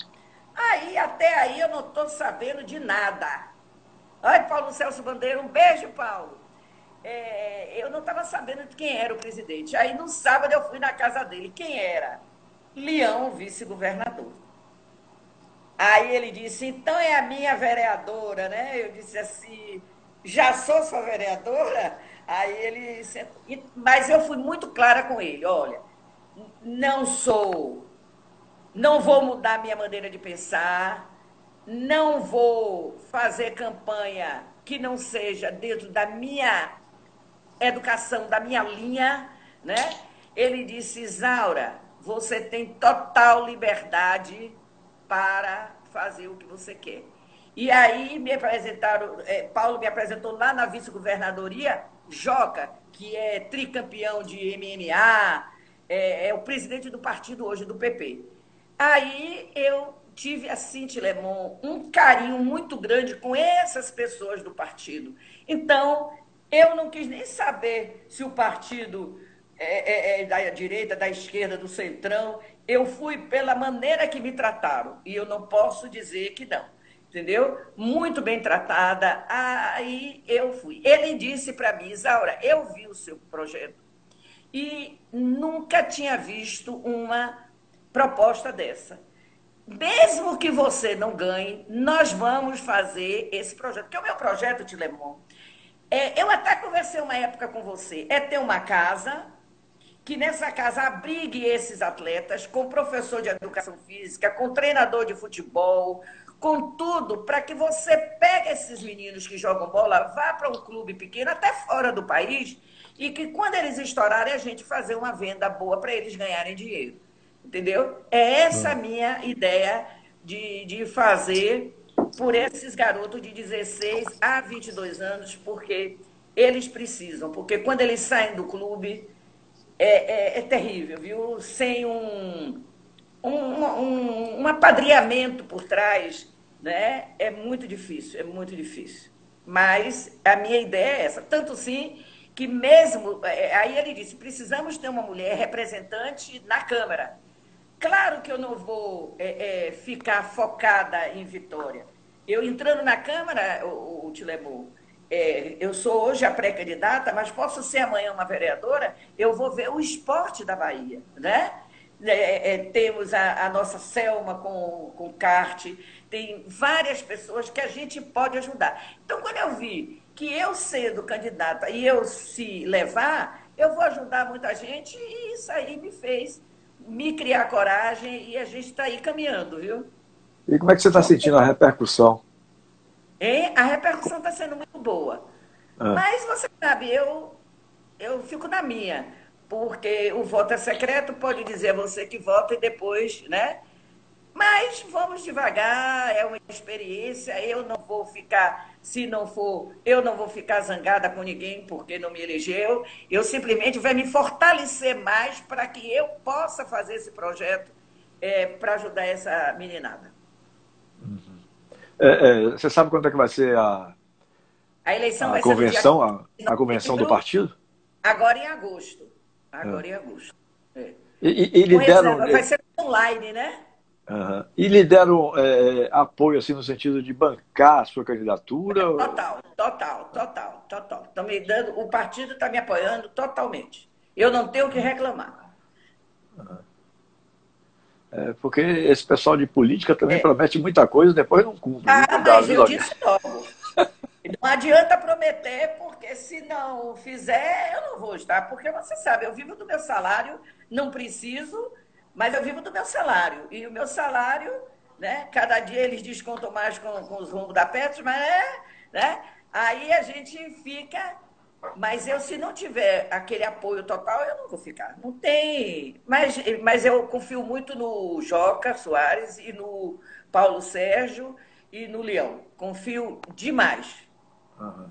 Aí, até aí, eu não estou sabendo de nada. Ai, Paulo Celso Bandeira, um beijo, Paulo. É, eu não estava sabendo de quem era o presidente. Aí, no sábado, eu fui na casa dele. Quem era? Leão, vice-governador. Aí ele disse, então é a minha vereadora, né? Eu disse assim, já sou sua vereadora? Aí ele, mas eu fui muito clara com ele, olha, não sou, não vou mudar minha maneira de pensar, não vou fazer campanha que não seja dentro da minha educação, da minha linha, né? Ele disse, Isaura, você tem total liberdade para fazer o que você quer. E aí me apresentaram, é, Paulo me apresentou lá na vice-governadoria, Joca, que é tricampeão de MMA, é, é, o presidente do partido hoje, do PP. Aí eu tive, assim, Tilemon, um carinho muito grande com essas pessoas do partido. Então, eu não quis nem saber se o partido é, é, é da direita, da esquerda, do centrão eu fui pela maneira que me trataram e eu não posso dizer que não, entendeu? Muito bem tratada, aí eu fui. Ele disse para mim, Isaura, eu vi o seu projeto e nunca tinha visto uma proposta dessa. Mesmo que você não ganhe, nós vamos fazer esse projeto. Porque o meu projeto, Tilemon, é, eu até conversei uma época com você, é ter uma casa que nessa casa abrigue esses atletas com professor de educação física, com treinador de futebol, com tudo, para que você pegue esses meninos que jogam bola, vá para um clube pequeno, até fora do país, e que quando eles estourarem, a gente fazer uma venda boa para eles ganharem dinheiro. Entendeu? É essa a minha ideia de, de fazer por esses garotos de 16 a 22 anos, porque eles precisam, porque quando eles saem do clube, é, é, é terrível, viu? Sem um, um, um, um apadrinhamento por trás, né? É muito difícil, é muito difícil. Mas a minha ideia é essa. Tanto sim que mesmo. É, aí ele disse: precisamos ter uma mulher representante na Câmara. Claro que eu não vou é, é, ficar focada em Vitória. Eu entrando na Câmara, o, o Tilemu, é, eu sou hoje a pré-candidata, mas posso ser amanhã uma vereadora, eu vou ver o esporte da Bahia, né? É, é, temos a, a, nossa Selma com, com kart, tem várias pessoas que a gente pode ajudar. Então, quando eu vi que eu sendo candidata e eu se levar, eu vou ajudar muita gente e isso aí me fez me criar coragem e a gente está aí caminhando, viu? E como é que você está sentindo a repercussão e a repercussão está sendo muito boa. Ah. Mas você sabe, eu, eu fico na minha, porque o voto é secreto, pode dizer a você que vota e depois, né? Mas vamos devagar, é uma experiência, eu não vou ficar, se não for, eu não vou ficar zangada com ninguém porque não me elegeu, eu simplesmente vai me fortalecer mais para que eu possa fazer esse projeto é, para ajudar essa meninada. Uhum. É, é, você sabe quando é que vai ser a, a eleição a vai convenção, ser a, a convenção do partido? Agora em agosto. Agora é. em agosto. É. E, e, e lhe deram, vai ser online, né? Uhum. E lhe deram é, apoio assim no sentido de bancar a sua candidatura? Total, total, total, total. Estão me dando, o partido está me apoiando totalmente. Eu não tenho o que reclamar. Uhum. É, porque esse pessoal de política também é. promete muita coisa, depois não cumpre. Ah, mas eu disse logo. Não adianta prometer, porque se não fizer, eu não vou estar. Porque você sabe, eu vivo do meu salário, não preciso, mas eu vivo do meu salário. E o meu salário, né? Cada dia eles descontam mais com, com os rumbos da Petros, mas é, né? Aí a gente fica. Mas eu, se não tiver aquele apoio total, eu não vou ficar. Não tem. Mas, mas eu confio muito no Joca Soares e no Paulo Sérgio e no Leão. Confio demais. Uhum.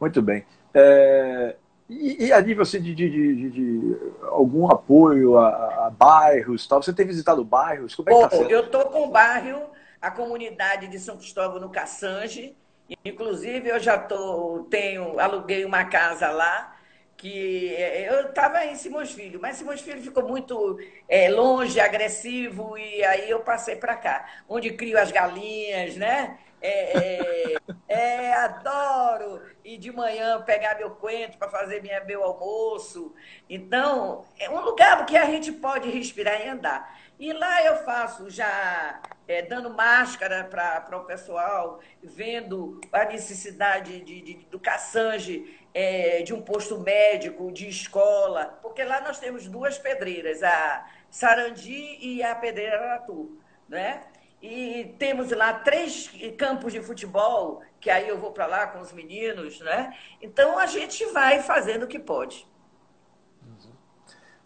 Muito bem. É, e, e, a nível assim, de, de, de, de algum apoio a, bairros tal, você tem visitado bairros? Como é que tá eu estou com o bairro, a comunidade de São Cristóvão no Caçange. Inclusive, eu já tô, tenho, aluguei uma casa lá, que é, eu estava em Simões Filho, mas Simões Filho ficou muito é, longe, agressivo, e aí eu passei para cá, onde crio as galinhas, né? É, é, é, adoro ir de manhã pegar meu coentro para fazer minha, meu almoço. Então, é um lugar que a gente pode respirar e andar. E lá eu faço já é, dando máscara para o pessoal, vendo a necessidade de, de do Cassange, é, de um posto médico, de escola, porque lá nós temos duas pedreiras, a Sarandi e a Pedreira Aratu, né? E temos lá três campos de futebol, que aí eu vou para lá com os meninos, né? Então a gente vai fazendo o que pode.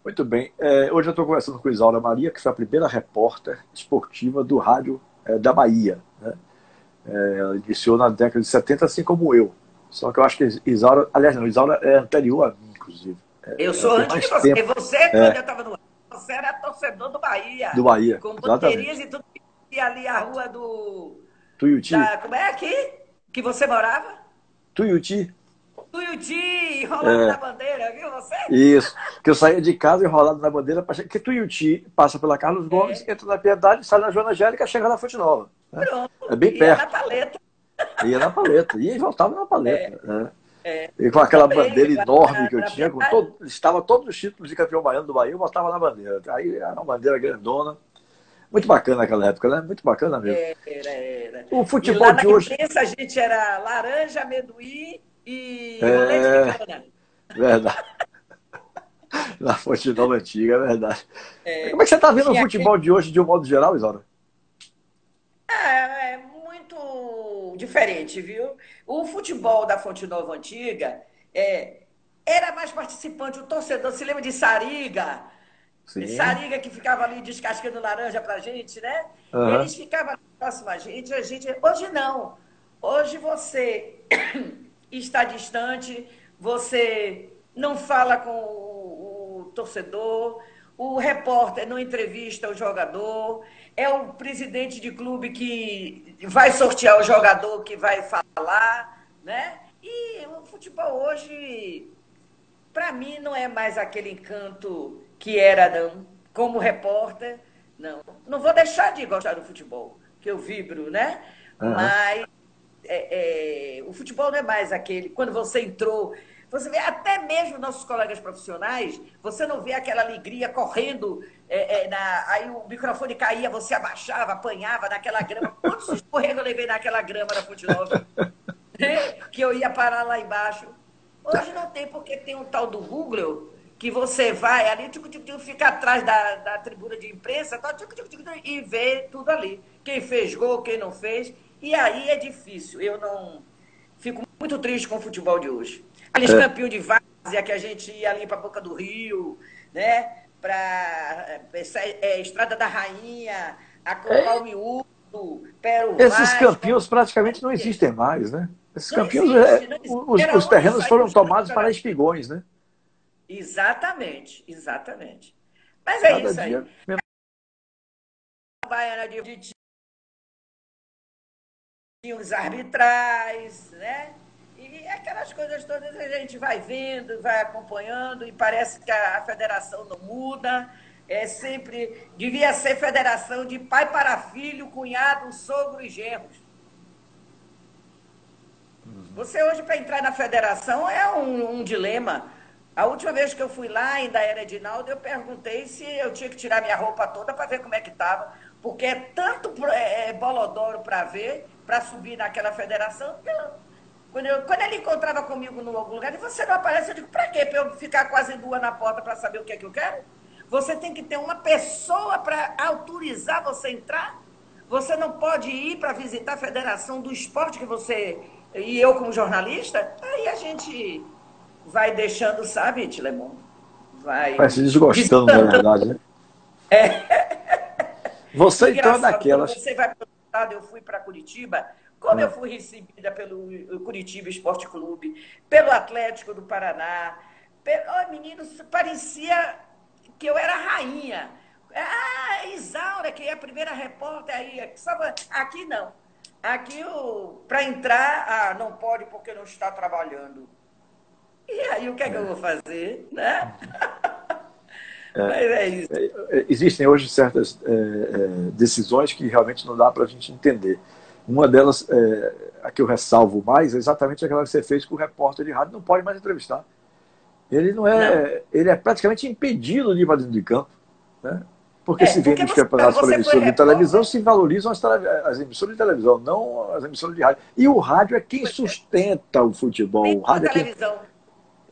Muito bem. É, hoje eu estou conversando com Isaura Maria, que foi a primeira repórter esportiva do rádio é, da Bahia. Né? É, ela iniciou na década de 70, assim como eu. Só que eu acho que Isaura, aliás, não, Isaura é anterior a mim, inclusive. É, eu sou antes de você. Tempo. Você, é. quando eu estava no você era torcedor do Bahia. Do Bahia. Com bandeirinhas e tudo e ali a rua do. Tuiuti. Da, como é aqui? Que você morava? Tuiuti. Tuiuti, enrolado é. na bandeira, viu você? Isso. Que eu saía de casa enrolado na bandeira, porque Tuiuti passa pela Carlos Gomes, é. entra na Piedade, sai na Joana Angélica, chega na Fonte Nova. Né? Pronto. É bem perto. Ia na paleta. Ia na paleta. Ia e voltava na paleta. É. Né? É. E com aquela bandeira enorme que eu tinha, com todo, estava todos os títulos de campeão baiano do Bahia, eu botava na bandeira. Aí era uma bandeira grandona. Muito bacana aquela época, né? Muito bacana mesmo. Era, era. O futebol de hoje. Imprensa, a gente era laranja, amendoim e é... Verdade. Na Fonte Nova Antiga, é verdade. É... Como é que você está vendo o futebol de hoje de um modo geral, Isaura? É, é muito diferente, viu? O futebol da Fonte Nova Antiga é, era mais participante. O torcedor se lembra de Sariga, Sim. Sariga que ficava ali descascando laranja pra gente, né? Uhum. Eles ficavam próximo a gente, a gente. Hoje não. Hoje você está distante, você não fala com o, o torcedor, o repórter não entrevista o jogador, é o presidente de clube que vai sortear o jogador que vai falar, né? E o futebol hoje, para mim, não é mais aquele encanto que era não, como repórter, não. Não vou deixar de gostar do futebol, que eu vibro, né? Uhum. Mas é, é, o futebol não é mais aquele. Quando você entrou, você vê até mesmo nossos colegas profissionais, você não vê aquela alegria correndo, é, é na, aí o microfone caía, você abaixava, apanhava naquela grama. Quantos escorregos eu levei naquela grama da Fonte Nova? que eu ia parar lá embaixo. Hoje não tem, porque tem um tal do Google que você vai ali, tchuc, tchuc, tchuc, fica atrás da, da tribuna de imprensa tá, tchuc, tchuc, tchuc, e vê tudo ali. Quem fez gol, quem não fez. E aí é difícil. Eu não. Fico muito triste com o futebol de hoje. Aqueles é. campeões de várzea que a gente ia ali para a Boca do Rio, né? Para é, é, Estrada da Rainha, a Copa é. Miúdo, Pero Esses campeões praticamente não existem mais, né? Esses campeões, é, os, os terrenos foram tomados para espigões, né? Exatamente, exatamente. Mas é Cada isso aí. Dia... Baiana de tinha os arbitrais, né? E aquelas coisas todas a gente vai vendo, vai acompanhando, e parece que a federação não muda. É sempre. Devia ser federação de pai para filho, cunhado, sogro e genros. Uhum. Você hoje, para entrar na federação, é um, um dilema. A última vez que eu fui lá, ainda era Edinaldo, eu perguntei se eu tinha que tirar minha roupa toda para ver como é que estava. Porque é tanto é, é bolodoro para ver, para subir naquela federação. Quando, eu, quando ele encontrava comigo em algum lugar, e você não aparece, eu digo, para quê? Para eu ficar quase duas na porta para saber o que é que eu quero? Você tem que ter uma pessoa para autorizar você entrar. Você não pode ir para visitar a federação do esporte que você e eu como jornalista, aí a gente vai deixando, sabe, Tilemon? Vai, vai se desgostando, na verdade, né? É. Você então é daquelas. Você vai para o estado, eu fui para Curitiba, como eu fui recebida pelo Curitiba Esporte Clube, pelo Atlético do Paraná, pelo... Oh, menino, parecia que eu era rainha. Ah, Isaura, que é a primeira repórter aí. Aqui não. Aqui, para entrar, ah, não pode porque não está trabalhando. E aí, o que é que eu vou fazer? Né? É, Mas é isso. É, é, existem hoje certas decisões que realmente não dá para a gente entender. Uma delas, é, a que eu ressalvo mais, é exatamente aquela que você fez com o repórter de rádio, não pode mais entrevistar. Ele não é, não. ele é praticamente impedido de ir para dentro de campo, né? Porque é, se vê nos campeonatos por emissora de televisão, se valorizam as, as, emissoras de televisão, não as emissoras de rádio. E o rádio é quem sustenta o futebol. O rádio é quem...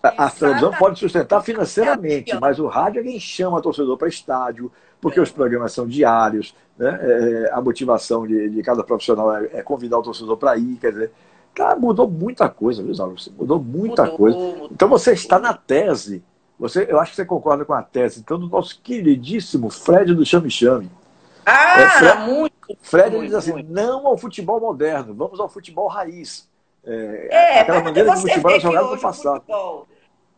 A, a televisão pode sustentar financeiramente, mas o rádio é quem chama o torcedor para estádio, porque os programas são diários, né? É, a motivação de, de, cada profissional é, é convidar o torcedor para ir, quer dizer, cara, mudou muita coisa, viu, Zauro? Mudou muita mudou, coisa. Mudou, então você está na tese você, eu acho que você concorda com a tese, então, do nosso queridíssimo Fred do Chame Chame. Ah, é, Fred, muito! Fred muito, diz assim: muito. não ao futebol moderno, vamos ao futebol raiz. É, é aquela maneira de futebol jogado no passado. Futebol,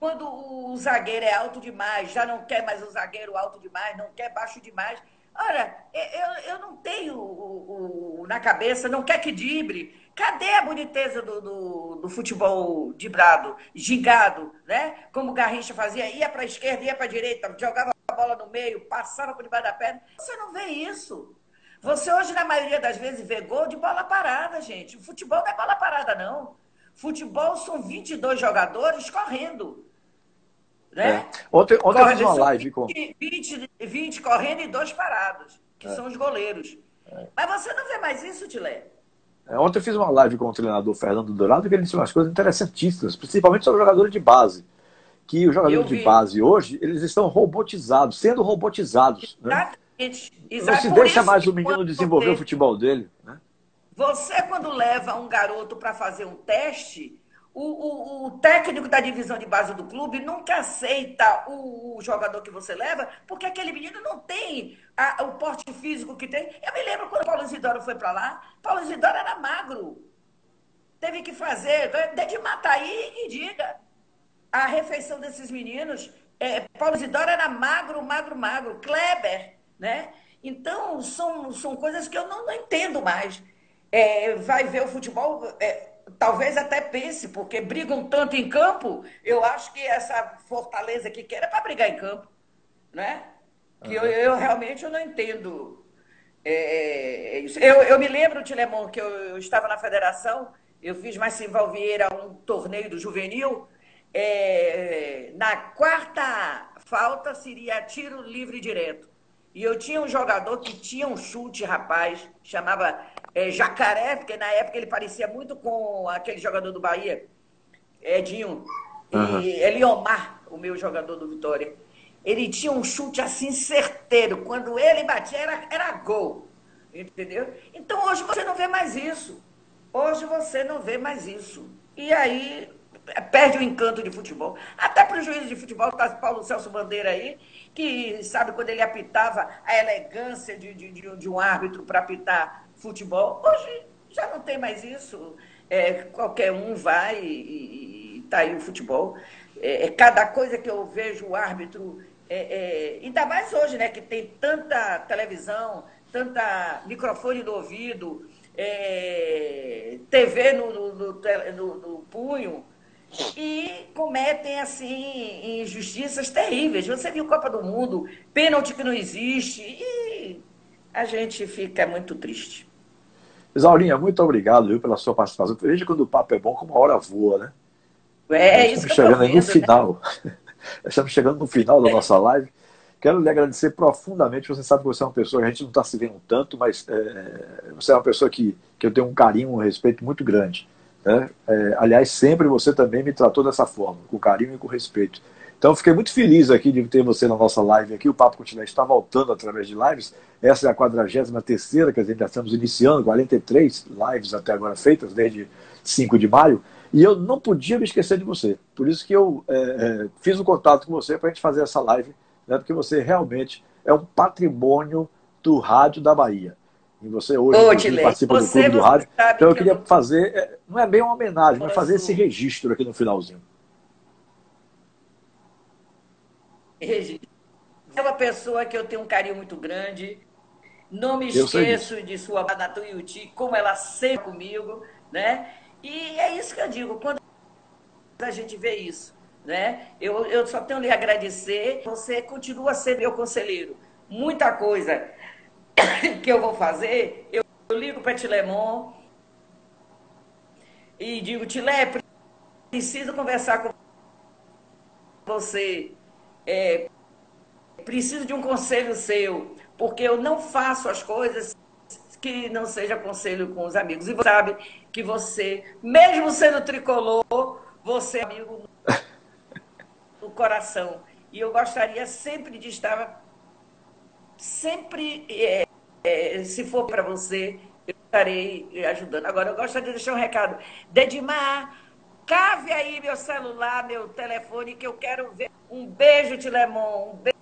quando o zagueiro é alto demais, já não quer mais o zagueiro alto demais, não quer baixo demais. Ora, eu, eu não tenho o, o, na cabeça, não quer que dibre. Cadê a boniteza do, do, do futebol dibrado, gigado, né? Como o Garrincha fazia, ia para a esquerda, ia para a direita, jogava a bola no meio, passava por debaixo da perna. Você não vê isso. Você hoje, na maioria das vezes, vê gol de bola parada, gente. O futebol não é bola parada, não. Futebol são 22 jogadores correndo. Né? É. Ontem, ontem eu fiz uma live 20, com. 20, 20 correndo e dois parados, que é. são os goleiros. É. Mas você não vê mais isso, Tilé? É, ontem eu fiz uma live com o treinador Fernando Dourado que ele disse umas coisas interessantíssimas, principalmente sobre jogadores de base. Que os jogadores de base hoje, eles estão robotizados, sendo robotizados. Né? Exatamente. Não se deixa mais o menino desenvolver o futebol dele. Né? Você, quando leva um garoto para fazer um teste, o, o, o, técnico da divisão de base do clube nunca aceita o, o jogador que você leva, porque aquele menino não tem a, o porte físico que tem. Eu me lembro quando Paulo Isidoro foi para lá, Paulo Isidoro era magro. Teve que fazer, de matar aí e diga. A refeição desses meninos, é, Paulo Isidoro era magro, magro, magro. Kleber, né? Então, são, são coisas que eu não, não entendo mais. É, vai ver o futebol. É, talvez até pense, porque brigam tanto em campo, eu acho que essa fortaleza que quer é para brigar em campo, né? Que uhum. eu, eu, realmente eu não entendo é, é, isso. Eu, eu me lembro, Tilemon, que eu, eu, estava na federação, eu fiz Massimval Vieira um torneio do juvenil, é, na quarta falta seria tiro livre direto. E eu tinha um jogador que tinha um chute, rapaz, chamava é, Jacaré, porque na época ele parecia muito com aquele jogador do Bahia, Edinho, uhum. e Eliomar, o meu jogador do Vitória. Ele tinha um chute assim certeiro. Quando ele batia, era, era gol. Entendeu? Então hoje você não vê mais isso. Hoje você não vê mais isso. E aí perde o encanto de futebol. Até para o juiz de futebol, está Paulo Celso Bandeira aí, que sabe quando ele apitava a elegância de, de, de um árbitro para apitar futebol. Hoje já não tem mais isso. É, qualquer um vai e está aí o futebol. É, é, cada coisa que eu vejo o árbitro, é, é, ainda mais hoje, né, que tem tanta televisão, tanta microfone no ouvido, é, TV no, no, no, no punho, e cometem assim injustiças terríveis. Você viu Copa do Mundo, pênalti que não existe, e a gente fica muito triste. Isaurinha, muito obrigado viu, pela sua participação. Veja quando o papo é bom, como a hora voa, né? É, isso Estamos chegando vendo, no né? final. Estamos chegando no final da nossa live. Quero lhe agradecer profundamente. Você sabe que você é uma pessoa que a gente não está se vendo tanto, mas é, você é uma pessoa que, que eu tenho um carinho, um respeito muito grande. Né? É, aliás, sempre você também me tratou dessa forma, com carinho e com respeito. Então, fiquei muito feliz aqui de ter você na nossa live aqui. O Papo Continente está voltando através de lives. Essa é a 43 quer dizer, já estamos iniciando, 43 lives até agora feitas, desde 5 de maio. E eu não podia me esquecer de você. Por isso que eu é, é, fiz o um contato com você para a gente fazer essa live, né, porque você realmente é um patrimônio do rádio da Bahia. E você hoje Ô, participa do Clube do Rádio. Então eu queria fazer, é, não é bem uma homenagem, mas fazer esse registro aqui no finalzinho. É uma pessoa que eu tenho um carinho muito grande. Não me esqueço de sua amada Tuiuti, como ela sempre comigo, né? E é isso que eu digo, quando a gente vê isso, né? Eu, eu só tenho lhe agradecer. Você continua sendo meu conselheiro. Muita coisa que eu vou fazer, eu, eu ligo para Tilemon e digo, Tilé, preciso conversar com você. É, preciso de um conselho seu, porque eu não faço as coisas que não seja conselho com os amigos. E você sabe que você, mesmo sendo tricolor, você é amigo no coração. E eu gostaria sempre de estar, sempre, é, é, se for para você, eu estarei ajudando. Agora, eu gostaria de deixar um recado. Dedimar, cave aí meu celular, meu telefone, que eu quero ver. Um beijo, Tilemon. Um beijo.